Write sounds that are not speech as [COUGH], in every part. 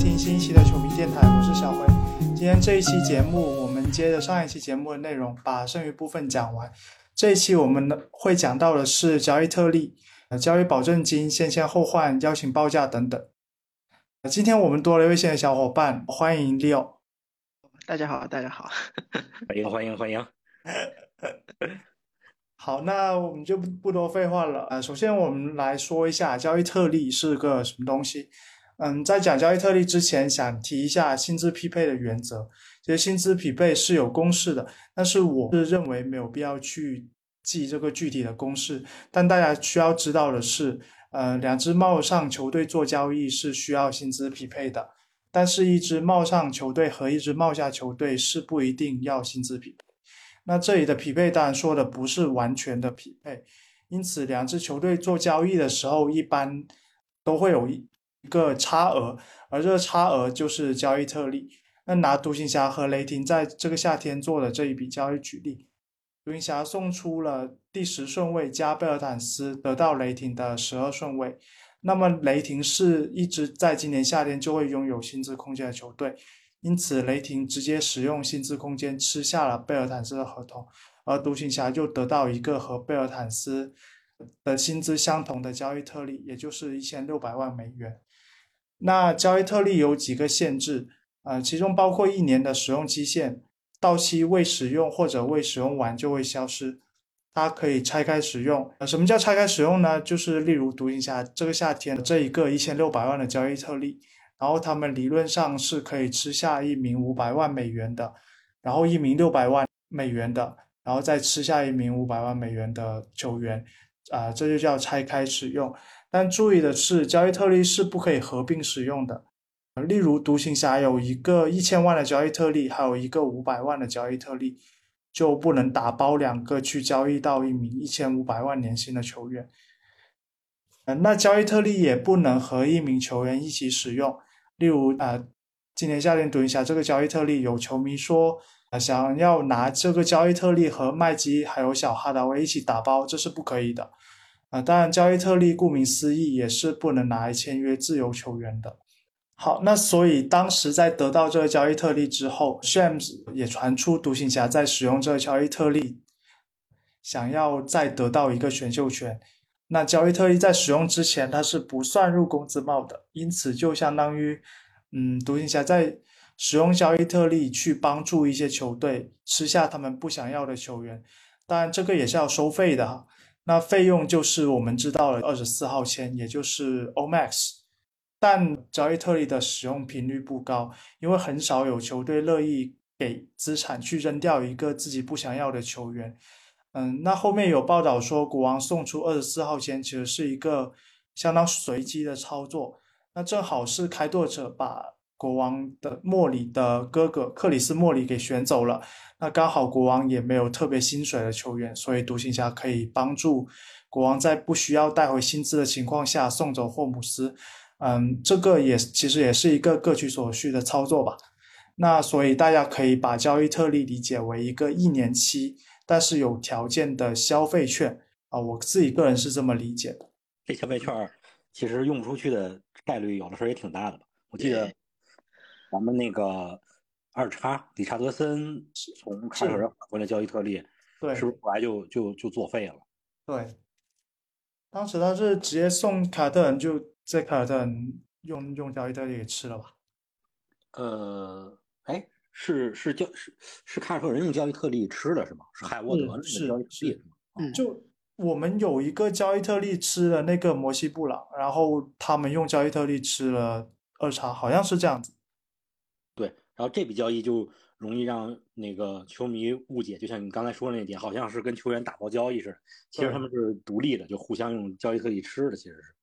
听新一期的球迷电台，我是小辉。今天这一期节目，我们接着上一期节目的内容，把剩余部分讲完。这一期我们呢会讲到的是交易特例、呃交易保证金、先签后换、邀请报价等等。呃今天我们多了一位新的小伙伴，欢迎 Leo。大家好，大家好。欢迎欢迎欢迎！好，那我们就不不多废话了。呃，首先我们来说一下交易特例是个什么东西。嗯，在讲交易特例之前，想提一下薪资匹配的原则。其实薪资匹配是有公式的，但是我是认为没有必要去记这个具体的公式。但大家需要知道的是，呃，两支帽上球队做交易是需要薪资匹配的，但是一支帽上球队和一支帽下球队是不一定要薪资匹配。那这里的匹配当然说的不是完全的匹配，因此两支球队做交易的时候，一般都会有一一个差额，而这个差额就是交易特例。那拿独行侠和雷霆在这个夏天做的这一笔交易举例，独行侠送出了第十顺位加贝尔坦斯，得到雷霆的十二顺位。那么雷霆是一支在今年夏天就会拥有薪资空间的球队，因此雷霆直接使用薪资空间吃下了贝尔坦斯的合同，而独行侠就得到一个和贝尔坦斯的薪资相同的交易特例，也就是一千六百万美元。那交易特例有几个限制，呃，其中包括一年的使用期限，到期未使用或者未使用完就会消失。它可以拆开使用。呃，什么叫拆开使用呢？就是例如独行侠这个夏天这一个一千六百万的交易特例，然后他们理论上是可以吃下一名五百万美元的，然后一名六百万美元的，然后再吃下一名五百万美元的球员，啊、这就叫拆开使用。但注意的是，交易特例是不可以合并使用的。例如，独行侠有一个一千万的交易特例，还有一个五百万的交易特例，就不能打包两个去交易到一名一千五百万年薪的球员。嗯，那交易特例也不能和一名球员一起使用。例如，呃，今年夏天独行侠这个交易特例，有球迷说，想要拿这个交易特例和麦基还有小哈达威一起打包，这是不可以的。啊，当然，交易特例顾名思义也是不能拿来签约自由球员的。好，那所以当时在得到这个交易特例之后，Shams 也传出独行侠在使用这个交易特例，想要再得到一个选秀权。那交易特例在使用之前，它是不算入工资帽的，因此就相当于，嗯，独行侠在使用交易特例去帮助一些球队吃下他们不想要的球员。当然，这个也是要收费的哈。那费用就是我们知道了二十四号签，也就是 Omax。但交易特例的使用频率不高，因为很少有球队乐意给资产去扔掉一个自己不想要的球员。嗯，那后面有报道说，国王送出二十四号签其实是一个相当随机的操作。那正好是开拓者把国王的莫里的哥哥克里斯莫里给选走了，那刚好国王也没有特别薪水的球员，所以独行侠可以帮助国王在不需要带回薪资的情况下送走霍姆斯。嗯，这个也其实也是一个各取所需的操作吧。那所以大家可以把交易特例理解为一个一年期但是有条件的消费券啊，我自己个人是这么理解的。这消费券其实用不出去的概率有的时候也挺大的吧？我记得咱们那个二叉理查德森从凯尔特人回来交易特例，对，是不是后来就就就作废了？对，当时他是直接送凯尔特人，就在凯尔特人用用交易特例给吃了吧？呃，哎，是是交是是凯尔特人用交易特例吃的是吗？是海沃德那个是交易特例是是吗？嗯，就我们有一个交易特例吃了那个摩西布朗，然后他们用交易特例吃了二叉，好像是这样子。对，然后这笔交易就容易让那个球迷误解，就像你刚才说的那点，好像是跟球员打包交易似的，其实他们是独立的，就互相用交易特例吃的，其实是。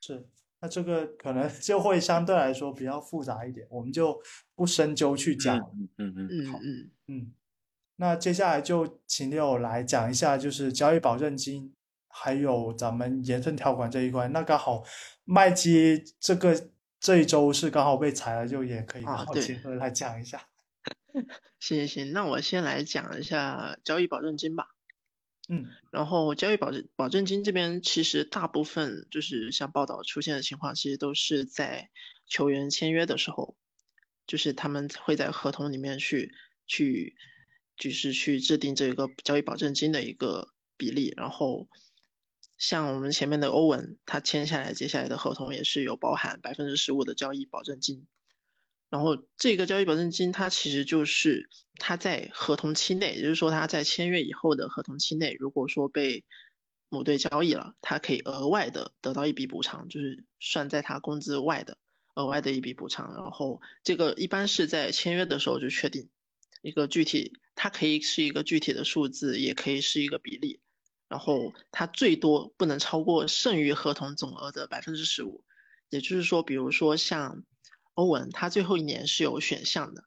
是，那这个可能 [LAUGHS] 就会相对来说比较复杂一点，我们就不深究去讲。嗯嗯嗯，好，嗯嗯，嗯，那接下来就请六来讲一下，就是交易保证金，还有咱们延伸条款这一块。那刚好麦基这个这一周是刚好被裁了，就也可以刚好结合来讲一下。[LAUGHS] 行行行，那我先来讲一下交易保证金吧。嗯，然后交易保证保证金这边其实大部分就是像报道出现的情况，其实都是在球员签约的时候，就是他们会在合同里面去去就是去制定这个交易保证金的一个比例。然后像我们前面的欧文，他签下来接下来的合同也是有包含百分之十五的交易保证金。然后这个交易保证金，它其实就是他在合同期内，也就是说他在签约以后的合同期内，如果说被某队交易了，他可以额外的得到一笔补偿，就是算在他工资外的额外的一笔补偿。然后这个一般是在签约的时候就确定一个具体，它可以是一个具体的数字，也可以是一个比例。然后它最多不能超过剩余合同总额的百分之十五，也就是说，比如说像。欧文他最后一年是有选项的，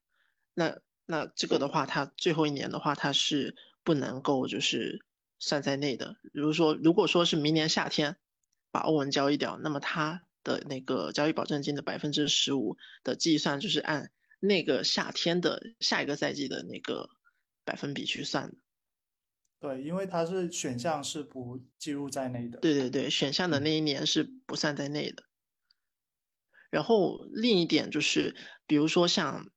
那那这个的话，他最后一年的话，他是不能够就是算在内的。比如说，如果说是明年夏天把欧文交易掉，那么他的那个交易保证金的百分之十五的计算，就是按那个夏天的下一个赛季的那个百分比去算的。对，因为它是选项是不计入在内的。对对对，选项的那一年是不算在内的。然后另一点就是，比如说像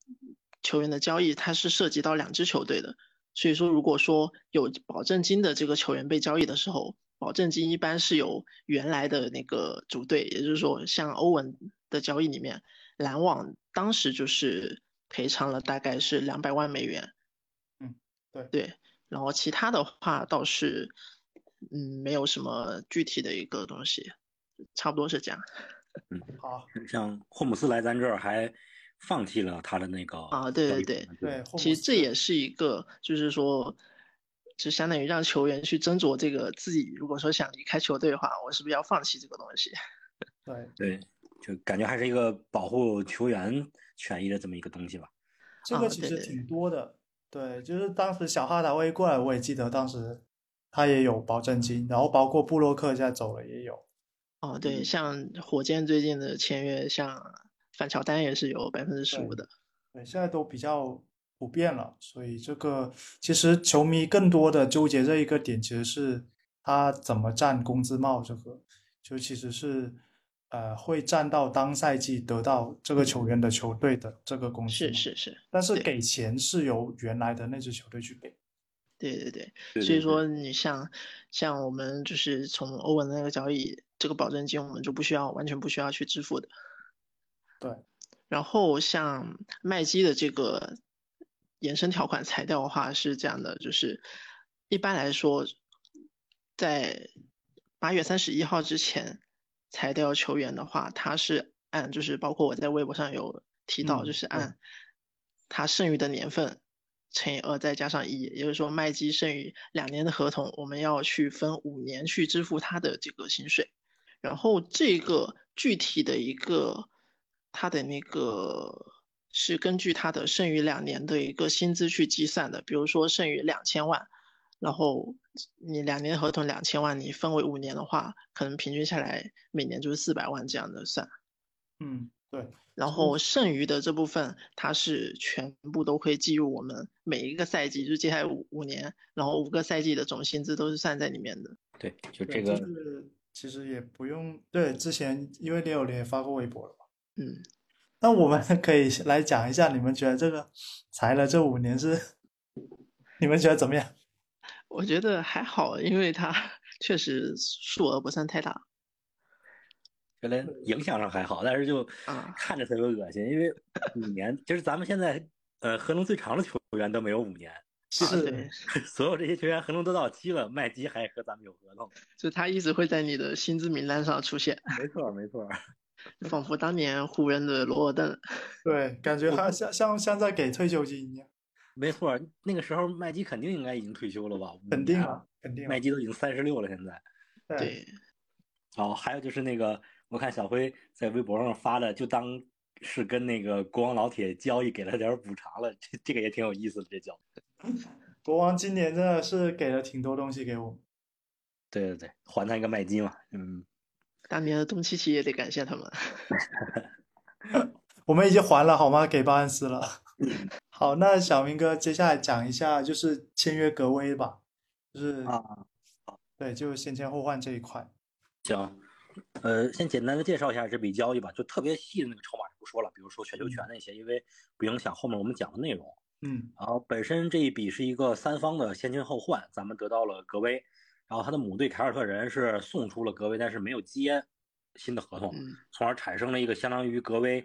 球员的交易，它是涉及到两支球队的，所以说如果说有保证金的这个球员被交易的时候，保证金一般是由原来的那个主队，也就是说像欧文的交易里面，篮网当时就是赔偿了大概是两百万美元。嗯，对对，然后其他的话倒是，嗯，没有什么具体的一个东西，差不多是这样。嗯，好像霍姆斯来咱这儿还放弃了他的那个啊，对对对对，其实这也是一个，就是说，就相当于让球员去斟酌这个自己，如果说想离开球队的话，我是不是要放弃这个东西？[LAUGHS] 对对，就感觉还是一个保护球员权益的这么一个东西吧。这个其实挺多的，对，就是当时小哈达威过来，我也记得当时他也有保证金，然后包括布洛克现在走了也有。哦，对，像火箭最近的签约，像范乔丹也是有百分之十五的。对，现在都比较普遍了，所以这个其实球迷更多的纠结这一个点，其实是他怎么占工资帽，这个就其实是呃会占到当赛季得到这个球员的球队的这个工资。是是是。但是给钱是由原来的那支球队去给。对对对，所以说你像像我们就是从欧文的那个交易。这个保证金我们就不需要，完全不需要去支付的。对。然后像麦基的这个延伸条款裁掉的话是这样的，就是一般来说，在八月三十一号之前裁掉球员的话，他是按就是包括我在微博上有提到，就是按他剩余的年份乘以二再加上一，也就是说麦基剩余两年的合同，我们要去分五年去支付他的这个薪水。然后这个具体的一个，他的那个是根据他的剩余两年的一个薪资去计算的。比如说剩余两千万，然后你两年合同两千万，你分为五年的话，可能平均下来每年就是四百万这样的算。嗯，对。然后剩余的这部分，它是全部都会计入我们每一个赛季，就接下来五五年，然后五个赛季的总薪资都是算在里面的。对，就这个。其实也不用对，之前因为李友林也发过微博了嘛。嗯，那我们 [LAUGHS] 可以来讲一下，你们觉得这个裁了这五年是，你们觉得怎么样？我觉得还好，因为它 [LAUGHS] 确实数额不算太大。原来影响上还好，但是就看着特别恶心，因为五年就是咱们现在呃合同最长的球员都没有五年。[LAUGHS] 是，[LAUGHS] 所有这些球员合同都到期了，麦基还和咱们有合同，就他一直会在你的薪资名单上出现。没错，没错，仿佛当年湖人的罗尔顿。对，感觉他像像像在给退休金一样。没错，那个时候麦基肯定应该已经退休了吧？肯定啊，肯定。麦基都已经三十六了，现在。对。哦，还有就是那个，我看小辉在微博上发的，就当是跟那个国王老铁交易，给了点补偿了，这这个也挺有意思的，这叫。[LAUGHS] 国王今年真的是给了挺多东西给我，对对对，还他一个麦基嘛，嗯，当年的东契奇也得感谢他们 [LAUGHS] [LAUGHS] 我们已经还了好吗？给巴恩斯了。好，那小明哥接下来讲一下就是签约格威吧，就是啊，对，就是先签后换这一块。行，呃，先简单的介绍一下这笔交易吧，就特别细的那个筹码就不说了，比如说选秀权那些，因为不影响后面我们讲的内容。嗯，然后本身这一笔是一个三方的先签后换，咱们得到了格威，然后他的母队凯尔特人是送出了格威，但是没有接新的合同，从而产生了一个相当于格威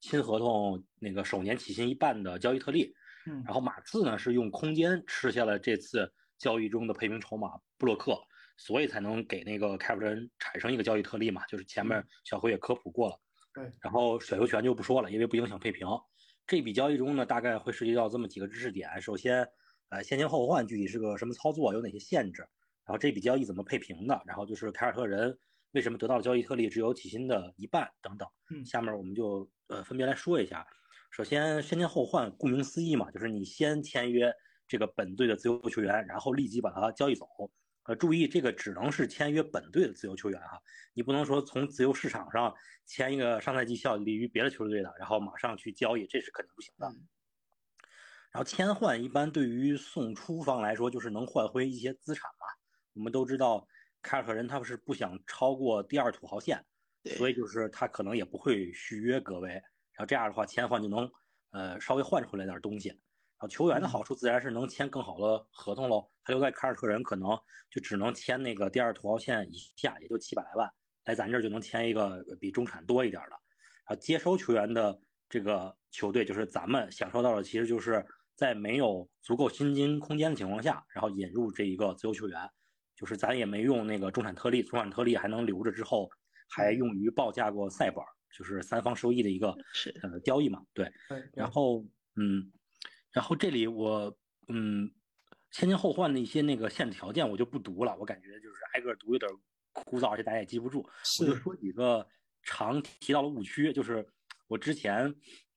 新合同那个首年起薪一半的交易特例。嗯，然后马刺呢是用空间吃下了这次交易中的配平筹码布洛克，所以才能给那个凯尔特人产生一个交易特例嘛，就是前面小辉也科普过了。对，然后选秀权就不说了，因为不影响配平。这笔交易中呢，大概会涉及到这么几个知识点。首先，呃，先签后换具体是个什么操作，有哪些限制？然后这笔交易怎么配平的？然后就是凯尔特人为什么得到交易特例只有起薪的一半等等。嗯，下面我们就呃分别来说一下。首先，先签后换，顾名思义嘛，就是你先签约这个本队的自由球员，然后立即把他交易走。呃，注意这个只能是签约本队的自由球员哈，你不能说从自由市场上签一个上赛季效力于别的球队的，然后马上去交易，这是肯定不行的。然后签换一般对于送出方来说，就是能换回一些资产嘛。我们都知道凯尔特人他们是不想超过第二土豪线，所以就是他可能也不会续约格威，然后这样的话签换就能呃稍微换出来点东西。然后球员的好处自然是能签更好的合同喽。他留在凯尔特人可能就只能签那个第二土豪线以下，也就七百来万，来咱这儿就能签一个比中产多一点的。然后接收球员的这个球队，就是咱们享受到的，其实就是在没有足够薪金空间的情况下，然后引入这一个自由球员，就是咱也没用那个中产特例，中产特例还能留着之后还用于报价过赛本，就是三方收益的一个呃交易嘛。对，然后嗯。然后这里我嗯，先签后换的一些那个限制条件我就不读了，我感觉就是挨个读有点枯燥，而且大家也记不住。我就说几个常提到的误区，就是我之前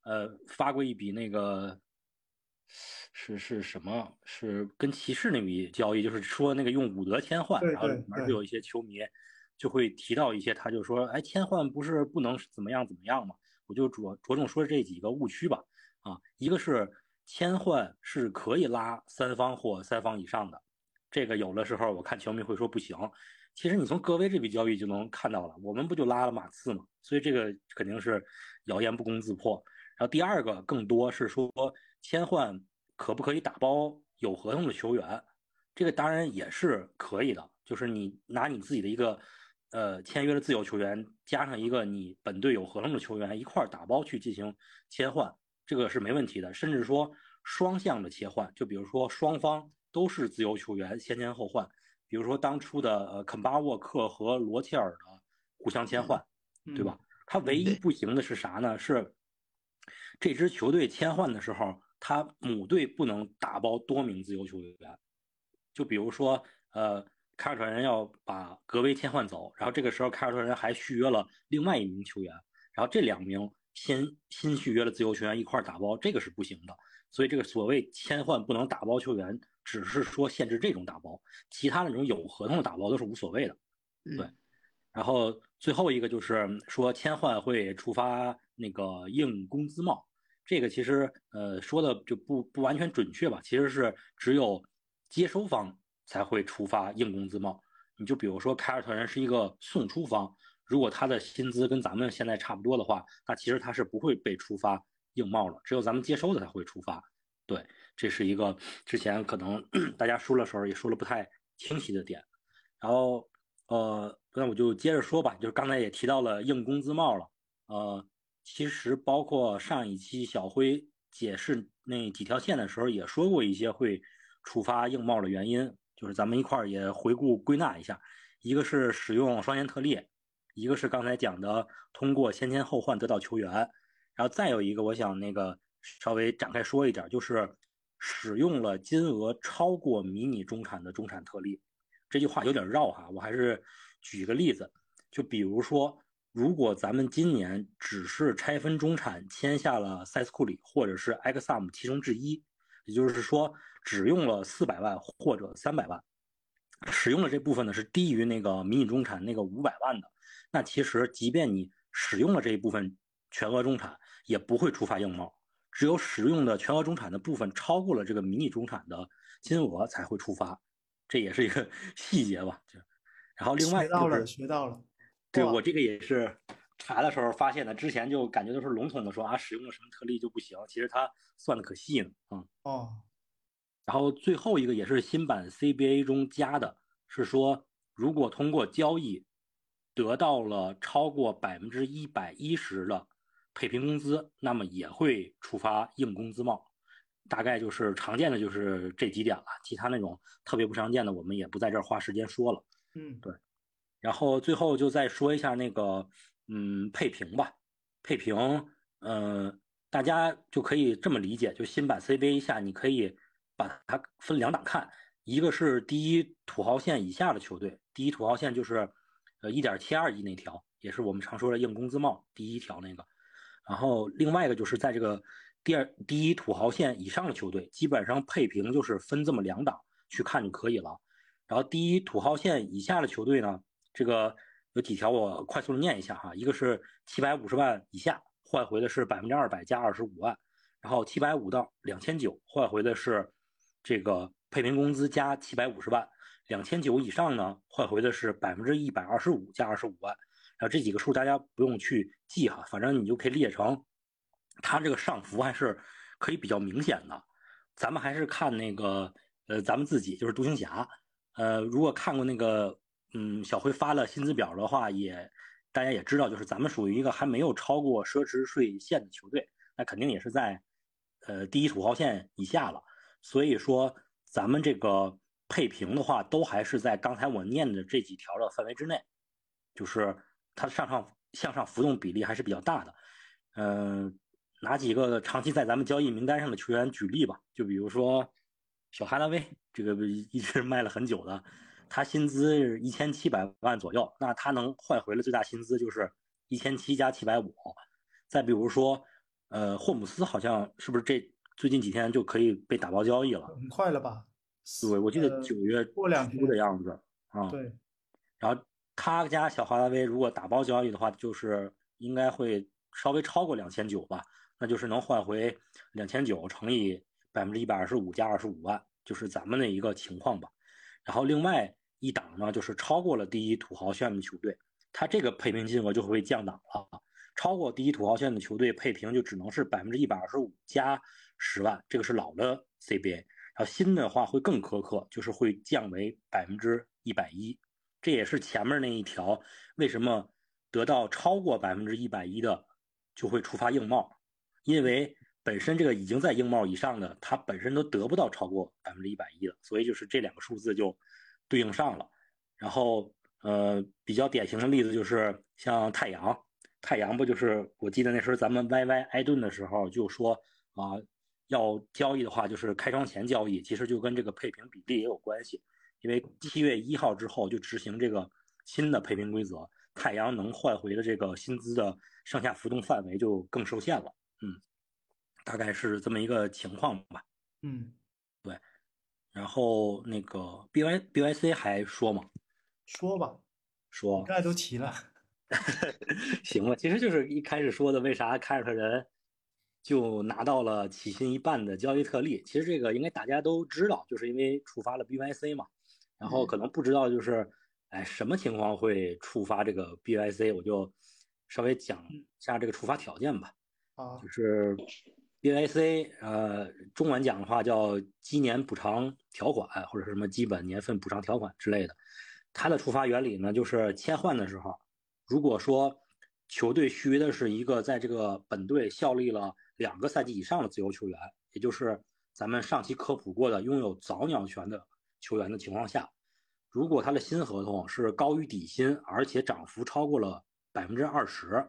呃发过一笔那个是是什么？是跟骑士那笔交易，就是说那个用伍德签换，然后里面就有一些球迷就会提到一些，他就说，哎，签换不是不能怎么样怎么样吗？我就着着重说这几个误区吧。啊，一个是。签换是可以拉三方或三方以上的，这个有的时候我看球迷会说不行。其实你从格威这笔交易就能看到了，我们不就拉了马刺吗？所以这个肯定是谣言不攻自破。然后第二个更多是说签换可不可以打包有合同的球员，这个当然也是可以的，就是你拿你自己的一个呃签约的自由球员，加上一个你本队有合同的球员一块打包去进行切换。这个是没问题的，甚至说双向的切换，就比如说双方都是自由球员，先签后换，比如说当初的呃肯巴沃克和罗切尔的互相切换，对吧？他唯一不行的是啥呢？是这支球队切换的时候，他母队不能打包多名自由球员，就比如说呃凯尔特人要把格威切换走，然后这个时候凯尔特人还续约了另外一名球员，然后这两名。新新续约的自由球员一块打包，这个是不行的。所以这个所谓签换不能打包球员，只是说限制这种打包，其他那种有合同的打包都是无所谓的。对。然后最后一个就是说签换会触发那个硬工资帽，这个其实呃说的就不不完全准确吧，其实是只有接收方才会触发硬工资帽。你就比如说凯尔特人是一个送出方。如果他的薪资跟咱们现在差不多的话，那其实他是不会被触发硬帽了，只有咱们接收的才会触发。对，这是一个之前可能 [CLEARS THROAT] 大家说的时候也说了不太清晰的点。然后，呃，那我就接着说吧，就是刚才也提到了硬工资帽了。呃，其实包括上一期小辉解释那几条线的时候，也说过一些会触发硬帽的原因，就是咱们一块儿也回顾归纳一下。一个是使用双年特例。一个是刚才讲的通过先签后换得到球员，然后再有一个我想那个稍微展开说一点，就是使用了金额超过迷你中产的中产特例。这句话有点绕哈，我还是举个例子，就比如说，如果咱们今年只是拆分中产签下了塞斯库里或者是埃克萨姆其中之一，也就是说只用了四百万或者三百万，使用的这部分呢是低于那个迷你中产那个五百万的。那其实，即便你使用了这一部分全额中产，也不会触发硬帽。只有使用的全额中产的部分超过了这个迷你中产的金额，才会触发这也是一个 [LAUGHS] 细节吧。就然后另外学到了，学到了。对我这个也是查的时候发现的，之前就感觉都是笼统的说啊，使用了什么特例就不行，其实它算的可细呢。嗯哦。然后最后一个也是新版 CBA 中加的，是说如果通过交易得到了超过百分之一百一十的配平工资，那么也会触发硬工资帽。大概就是常见的就是这几点了，其他那种特别不常见的，我们也不在这儿花时间说了。嗯，对。然后最后就再说一下那个，嗯，配平吧。配平，嗯，大家就可以这么理解，就新版 CBA 下，你可以把它分两档看，一个是第一土豪线以下的球队，第一土豪线就是呃一点七二亿那条，也是我们常说的硬工资帽第一条那个。然后另外一个就是在这个。第二，第一土豪线以上的球队，基本上配平就是分这么两档去看就可以了。然后第一土豪线以下的球队呢，这个有几条我快速的念一下哈。一个是七百五十万以下换回的是百分之二百加二十五万，然后七百五到两千九换回的是这个配平工资加七百五十万，两千九以上呢换回的是百分之一百二十五加二十五万。然后这几个数大家不用去记哈，反正你就可以列成。它这个上浮还是可以比较明显的，咱们还是看那个呃，咱们自己就是独行侠，呃，如果看过那个嗯小辉发了薪资表的话，也大家也知道，就是咱们属于一个还没有超过奢侈税线的球队，那肯定也是在呃第一土豪线以下了。所以说咱们这个配平的话，都还是在刚才我念的这几条的范围之内，就是它上上向上浮动比例还是比较大的，嗯。拿几个长期在咱们交易名单上的球员举例吧，就比如说小哈拉威，这个一直卖了很久的，他薪资一千七百万左右，那他能换回的最大薪资就是一千七加七百五。再比如说，呃，霍姆斯好像是不是这最近几天就可以被打包交易了？很快了吧？对，我记得九月初的样子啊。对。然后他家小华达威如果打包交易的话，就是应该会稍微超过两千九吧。那就是能换回两千九乘以百分之一百二十五加二十五万，就是咱们的一个情况吧。然后另外一档呢，就是超过了第一土豪线的球队，它这个配平金额就会降档了。超过第一土豪线的球队配平就只能是百分之一百二十五加十万，这个是老的 CBA。然后新的话会更苛刻，就是会降为百分之一百一。这也是前面那一条为什么得到超过百分之一百一的就会触发硬帽。因为本身这个已经在硬帽以上的，它本身都得不到超过百分之一百一了，所以就是这两个数字就对应上了。然后，呃，比较典型的例子就是像太阳，太阳不就是我记得那时候咱们 YY 挨顿的时候就说啊，要交易的话就是开窗前交易，其实就跟这个配平比例也有关系。因为七月一号之后就执行这个新的配平规则，太阳能换回的这个薪资的上下浮动范围就更受限了。嗯，大概是这么一个情况吧。嗯，对。然后那个 B Y B Y C 还说吗？说吧，说。刚才都齐了。[LAUGHS] 行吧，其实就是一开始说的，为啥凯尔特人就拿到了起薪一半的交易特例？其实这个应该大家都知道，就是因为触发了 B Y C 嘛。然后可能不知道就是，哎，什么情况会触发这个 B Y C？我就稍微讲一下这个触发条件吧。啊就是 BYC，呃，中文讲的话叫基年补偿条款或者是什么基本年份补偿条款之类的。它的触发原理呢，就是切换的时候，如果说球队续约的是一个在这个本队效力了两个赛季以上的自由球员，也就是咱们上期科普过的拥有早鸟权的球员的情况下，如果他的新合同是高于底薪，而且涨幅超过了百分之二十。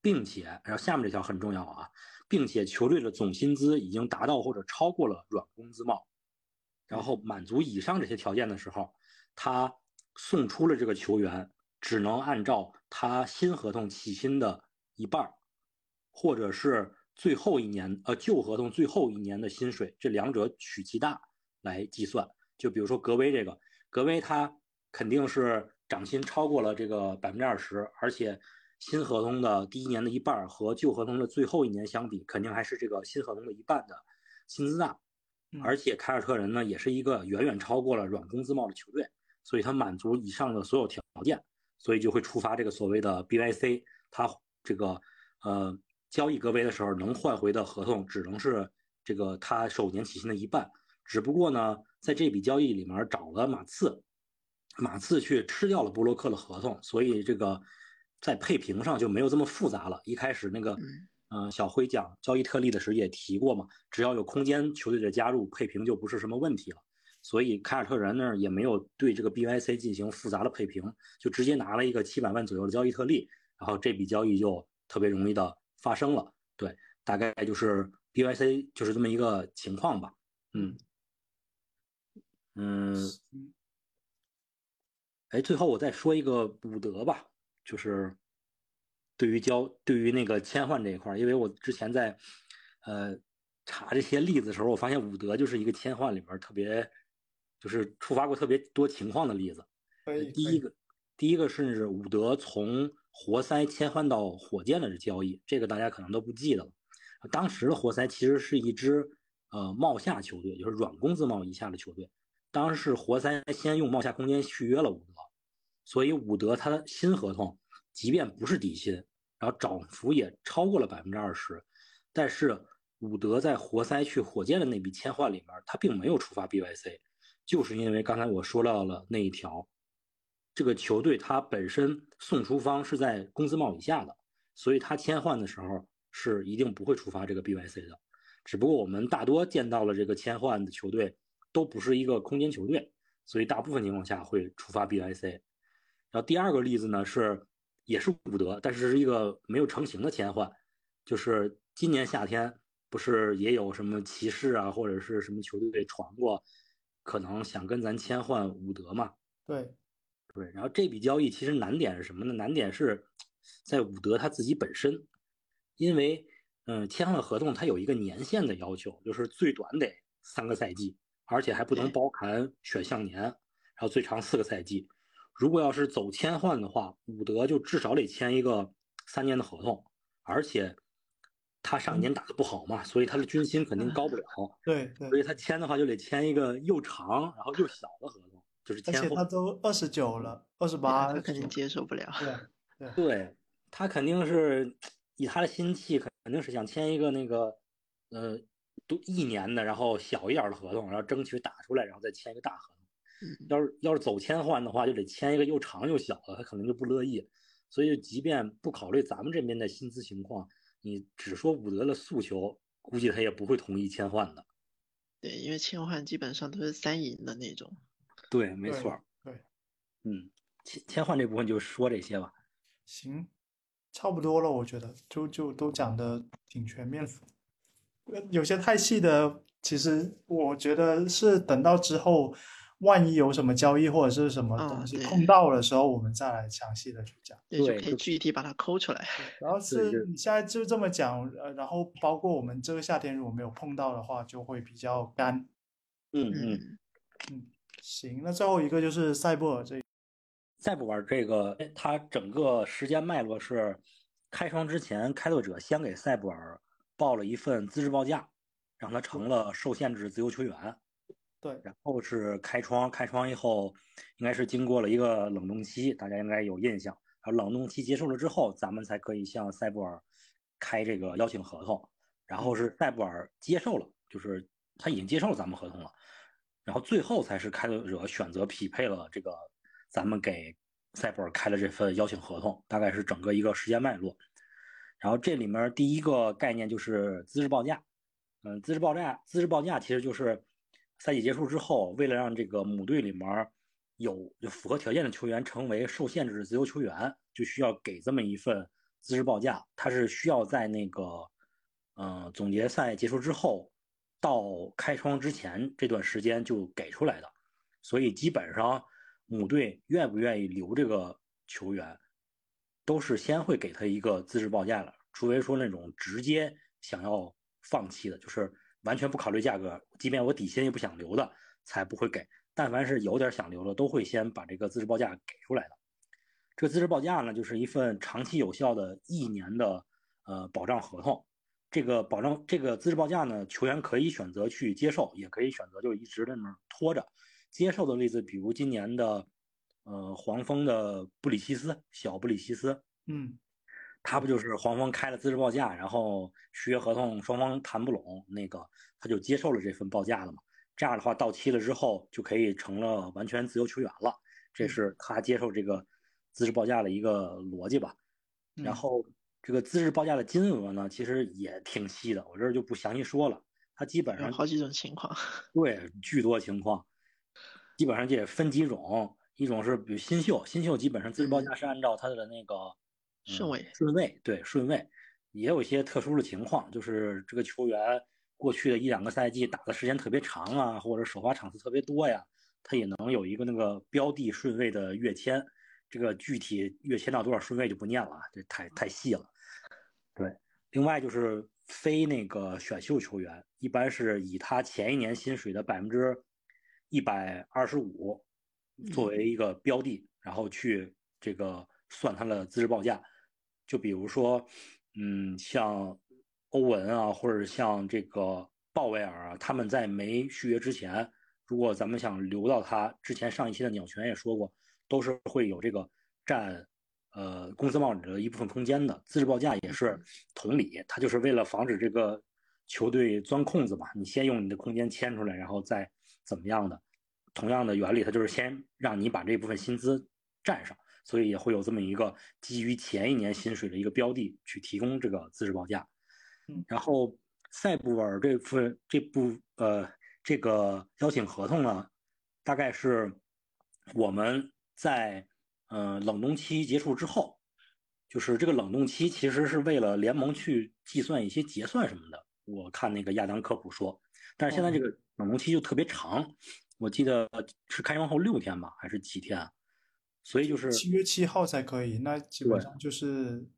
并且，然后下面这条很重要啊，并且球队的总薪资已经达到或者超过了软工资帽，然后满足以上这些条件的时候，他送出了这个球员，只能按照他新合同起薪的一半或者是最后一年呃旧合同最后一年的薪水，这两者取其大来计算。就比如说格威这个，格威他肯定是涨薪超过了这个百分之二十，而且。新合同的第一年的一半和旧合同的最后一年相比，肯定还是这个新合同的一半的薪资大。而且凯尔特人呢也是一个远远超过了软工资帽的球队，所以他满足以上的所有条件，所以就会触发这个所谓的 BYC，他这个呃交易格维的时候能换回的合同只能是这个他首年起薪的一半，只不过呢在这笔交易里面找了马刺，马刺去吃掉了布洛克的合同，所以这个在配平上就没有这么复杂了。一开始那个。嗯，小辉讲交易特例的时候也提过嘛，只要有空间球队的加入，配平就不是什么问题了。所以凯尔特人那儿也没有对这个 BYC 进行复杂的配平，就直接拿了一个七百万左右的交易特例，然后这笔交易就特别容易的发生了。对，大概就是 BYC 就是这么一个情况吧。嗯嗯，哎，最后我再说一个伍德吧，就是。对于交对于那个切换这一块因为我之前在，呃，查这些例子的时候，我发现伍德就是一个切换里边特别，就是触发过特别多情况的例子。第一个，第一个是伍德从活塞切换到火箭的交易，这个大家可能都不记得了。当时的活塞其实是一支呃帽下球队，就是软工资帽以下的球队。当时活塞先用帽下空间续约了伍德，所以伍德他的新合同。即便不是底薪，然后涨幅也超过了百分之二十，但是伍德在活塞去火箭的那笔切换里面，他并没有触发 BYC，就是因为刚才我说到了那一条，这个球队它本身送出方是在工资帽以下的，所以他签换的时候是一定不会触发这个 BYC 的。只不过我们大多见到了这个签换的球队都不是一个空间球队，所以大部分情况下会触发 BYC。然后第二个例子呢是。也是伍德，但是是一个没有成型的签换，就是今年夏天不是也有什么骑士啊，或者是什么球队传过，可能想跟咱签换伍德嘛？对，对。然后这笔交易其实难点是什么呢？难点是在伍德他自己本身，因为嗯，签换合同它有一个年限的要求，就是最短得三个赛季，而且还不能包含选项年，然后最长四个赛季。如果要是走签换的话，伍德就至少得签一个三年的合同，而且他上一年打的不好嘛，所以他的军薪肯定高不了。[LAUGHS] 对，所以他签的话就得签一个又长然后又小的合同，就是签。而且他都二十九了，二十八，他肯定接受不了。对，[LAUGHS] 对他肯定是以他的心气，肯定是想签一个那个呃，都一年的，然后小一点的合同，然后争取打出来，然后再签一个大合同。要是要是走签换的话，就得签一个又长又小的，他可能就不乐意。所以，即便不考虑咱们这边的薪资情况，你只说伍德的诉求，估计他也不会同意切换的。对，因为切换基本上都是三赢的那种。对，没错。对，嗯，切切换这部分就说这些吧。行，差不多了，我觉得就就都讲的挺全面的。有些太细的，其实我觉得是等到之后。万一有什么交易或者是什么东西碰到的时候，我们再来详细的去讲。对，可以具体把它抠出来。[LAUGHS] 然后是你现在就这么讲，呃，然后包括我们这个夏天如果没有碰到的话，就会比较干。嗯嗯嗯，行，那最后一个就是赛布尔这。赛布尔这个，它整个时间脉络是开窗之前，开拓者先给赛布尔报了一份资质报价，让他成了受限制自由球员。对，然后是开窗，开窗以后，应该是经过了一个冷冻期，大家应该有印象。然后冷冻期结束了之后，咱们才可以向塞布尔开这个邀请合同。然后是塞布尔接受了，就是他已经接受了咱们合同了。然后最后才是开拓者选择匹配了这个咱们给塞布尔开的这份邀请合同，大概是整个一个时间脉络。然后这里面第一个概念就是资质报价，嗯，资质报价，资质报价其实就是。赛季结束之后，为了让这个母队里面有就符合条件的球员成为受限制的自由球员，就需要给这么一份资质报价。他是需要在那个，嗯，总决赛结束之后到开窗之前这段时间就给出来的。所以基本上母队愿不愿意留这个球员，都是先会给他一个资质报价了，除非说那种直接想要放弃的，就是。完全不考虑价格，即便我底薪也不想留的，才不会给。但凡是有点想留的，都会先把这个资质报价给出来的。这个资质报价呢，就是一份长期有效的一年的呃保障合同。这个保障这个资质报价呢，球员可以选择去接受，也可以选择就一直在那儿拖着。接受的例子，比如今年的，呃，黄蜂的布里西斯，小布里西斯，嗯，他不就是黄蜂开了资质报价，然后续约合同双方谈不拢，那个他就接受了这份报价了嘛？这样的话，到期了之后就可以成了完全自由球员了。这是他接受这个资质报价的一个逻辑吧？然后。这个资质报价的金额呢，其实也挺细的，我这儿就不详细说了。它基本上好几种情况，[LAUGHS] 对，巨多情况，基本上就得分几种。一种是比如新秀，新秀基本上资质报价是按照他的那个顺位，顺位，对，顺位。也有一些特殊的情况，就是这个球员过去的一两个赛季打的时间特别长啊，或者首发场次特别多呀，他也能有一个那个标的顺位的跃迁。这个具体跃迁到多少顺位就不念了啊，这太太细了。对，另外就是非那个选秀球员，一般是以他前一年薪水的百分之一百二十五作为一个标的，然后去这个算他的资质报价。就比如说，嗯，像欧文啊，或者像这个鲍威尔啊，他们在没续约之前，如果咱们想留到他之前上一期的鸟权也说过。都是会有这个占，呃，工资帽里的一部分空间的。资质报价也是同理，他就是为了防止这个球队钻空子嘛。你先用你的空间签出来，然后再怎么样的。同样的原理，它就是先让你把这部分薪资占上，所以也会有这么一个基于前一年薪水的一个标的去提供这个资质报价。然后塞布尔这份这部呃这个邀请合同呢，大概是我们。在呃冷冻期结束之后，就是这个冷冻期其实是为了联盟去计算一些结算什么的。我看那个亚当科普说，但是现在这个冷冻期就特别长，我记得是开完后六天吧，还是几天？所以就是七月七号才可以，那基本上就是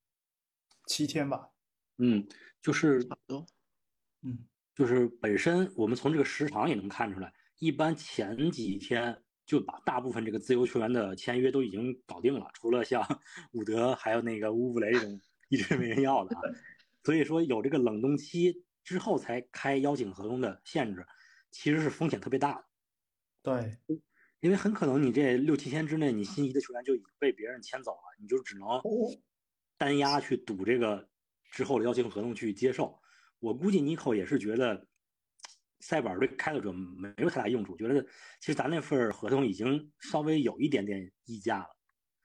七天吧。嗯，就是差不多。嗯，就是本身我们从这个时长也能看出来，一般前几天。就把大部分这个自由球员的签约都已经搞定了，除了像 [LAUGHS] 伍德还有那个乌布雷这种一直没人要的，所以说有这个冷冻期之后才开邀请合同的限制，其实是风险特别大的。对，因为很可能你这六七天之内，你心仪的球员就已经被别人签走了，你就只能单押去赌这个之后的邀请合同去接受。我估计尼克也是觉得。塞尔对开拓者没有太大用处，觉得其实咱那份合同已经稍微有一点点溢价了。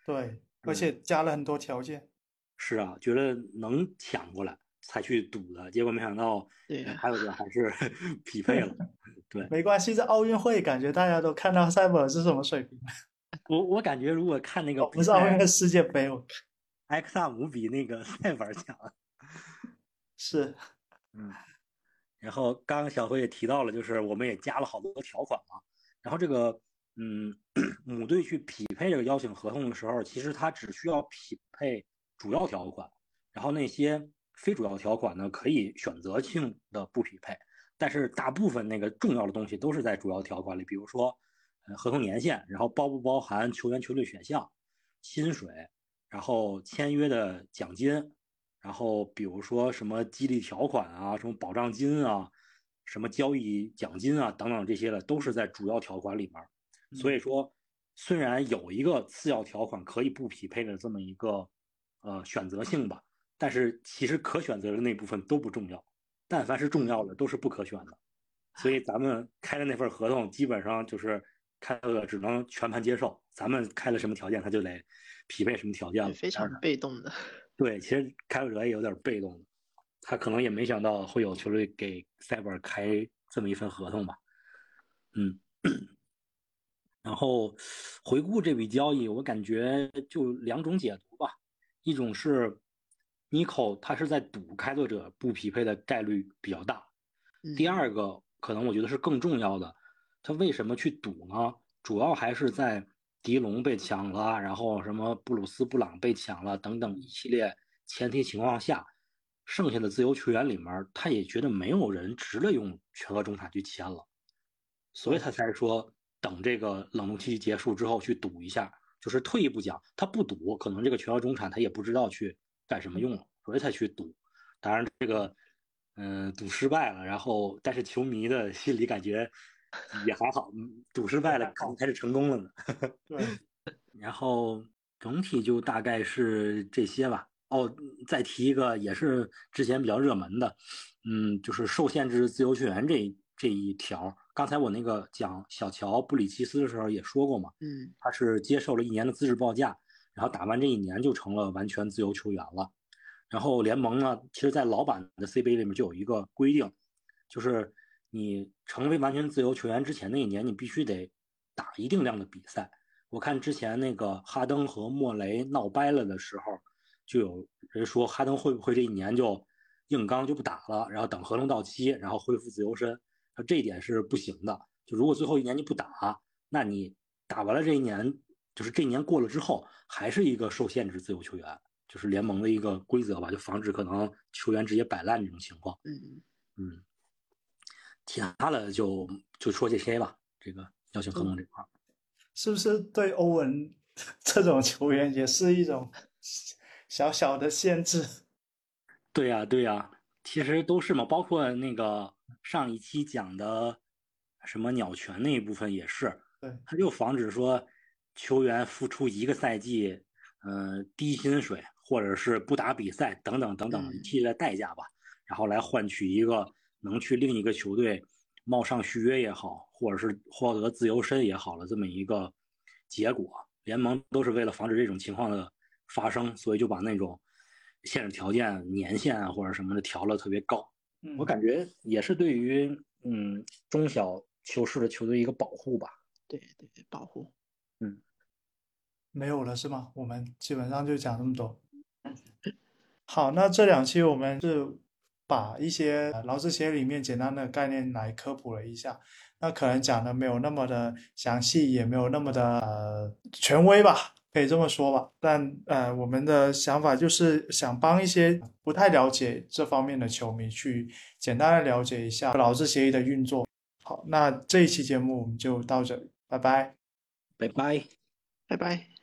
对，而且加了很多条件。是啊，觉得能抢过来才去赌的，结果没想到，对，开拓者还是 [LAUGHS] 匹配了。[LAUGHS] 对，没关系，这奥运会感觉大家都看到塞尔是什么水平。[LAUGHS] 我我感觉如果看那个不是奥运会世界杯，我埃克萨姆比那个塞尔强。是，嗯。然后刚刚小辉也提到了，就是我们也加了好多条款嘛。然后这个，嗯，[COUGHS] 母队去匹配这个邀请合同的时候，其实他只需要匹配主要条款，然后那些非主要条款呢，可以选择性的不匹配。但是大部分那个重要的东西都是在主要条款里，比如说，呃，合同年限，然后包不包含球员、球队选项、薪水，然后签约的奖金。然后比如说什么激励条款啊，什么保障金啊，什么交易奖金啊等等这些的，都是在主要条款里面。所以说，虽然有一个次要条款可以不匹配的这么一个呃选择性吧，但是其实可选择的那部分都不重要。但凡是重要的，都是不可选的。所以咱们开的那份合同，基本上就是开了只能全盘接受。咱们开了什么条件，他就得匹配什么条件了。非常被动的。对，其实开拓者也有点被动，他可能也没想到会有球队给塞博尔开这么一份合同吧。嗯，然后回顾这笔交易，我感觉就两种解读吧。一种是尼克他是在赌开拓者不匹配的概率比较大。第二个可能我觉得是更重要的，他为什么去赌呢？主要还是在。迪龙被抢了，然后什么布鲁斯布朗被抢了等等一系列前提情况下，剩下的自由球员里面，他也觉得没有人值得用全额中产去签了，所以他才说等这个冷冻期结束之后去赌一下。就是退一步讲，他不赌，可能这个全额中产他也不知道去干什么用了，所以才去赌。当然，这个嗯，赌失败了，然后但是球迷的心里感觉也还好，赌失败了可能才是成功了呢。[LAUGHS] 对，[LAUGHS] 然后整体就大概是这些吧。哦，再提一个也是之前比较热门的，嗯，就是受限制自由球员这这一条。刚才我那个讲小乔布里奇斯的时候也说过嘛，嗯，他是接受了一年的资质报价，然后打完这一年就成了完全自由球员了。然后联盟呢，其实在老版的 CBA 里面就有一个规定，就是你成为完全自由球员之前那一年，你必须得打一定量的比赛。我看之前那个哈登和莫雷闹掰了的时候。就有人说哈登会不会这一年就硬刚就不打了，然后等合同到期，然后恢复自由身？这一点是不行的。就如果最后一年你不打，那你打完了这一年，就是这一年过了之后，还是一个受限制自由球员，就是联盟的一个规则吧，就防止可能球员直接摆烂这种情况。嗯嗯，其他的就就说这些吧。这个邀请合同这块，是不是对欧文 [LAUGHS] 这种球员也是一种？小小的限制，对呀，对呀，其实都是嘛，包括那个上一期讲的什么鸟权那一部分也是，对，他就防止说球员付出一个赛季，嗯，低薪水或者是不打比赛等等等等一系列代价吧，然后来换取一个能去另一个球队冒上续约也好，或者是获得自由身也好了这么一个结果，联盟都是为了防止这种情况的。发生，所以就把那种限制条件、年限啊或者什么的调了特别高。我感觉也是对于嗯中小球市的球队一个保护吧。对对对，保护。嗯，没有了是吗？我们基本上就讲这么多。好，那这两期我们是把一些劳资协议里面简单的概念来科普了一下。那可能讲的没有那么的详细，也没有那么的呃权威吧。可以这么说吧，但呃，我们的想法就是想帮一些不太了解这方面的球迷去简单的了解一下劳资协议的运作。好，那这一期节目我们就到这里，拜拜，拜拜，拜拜。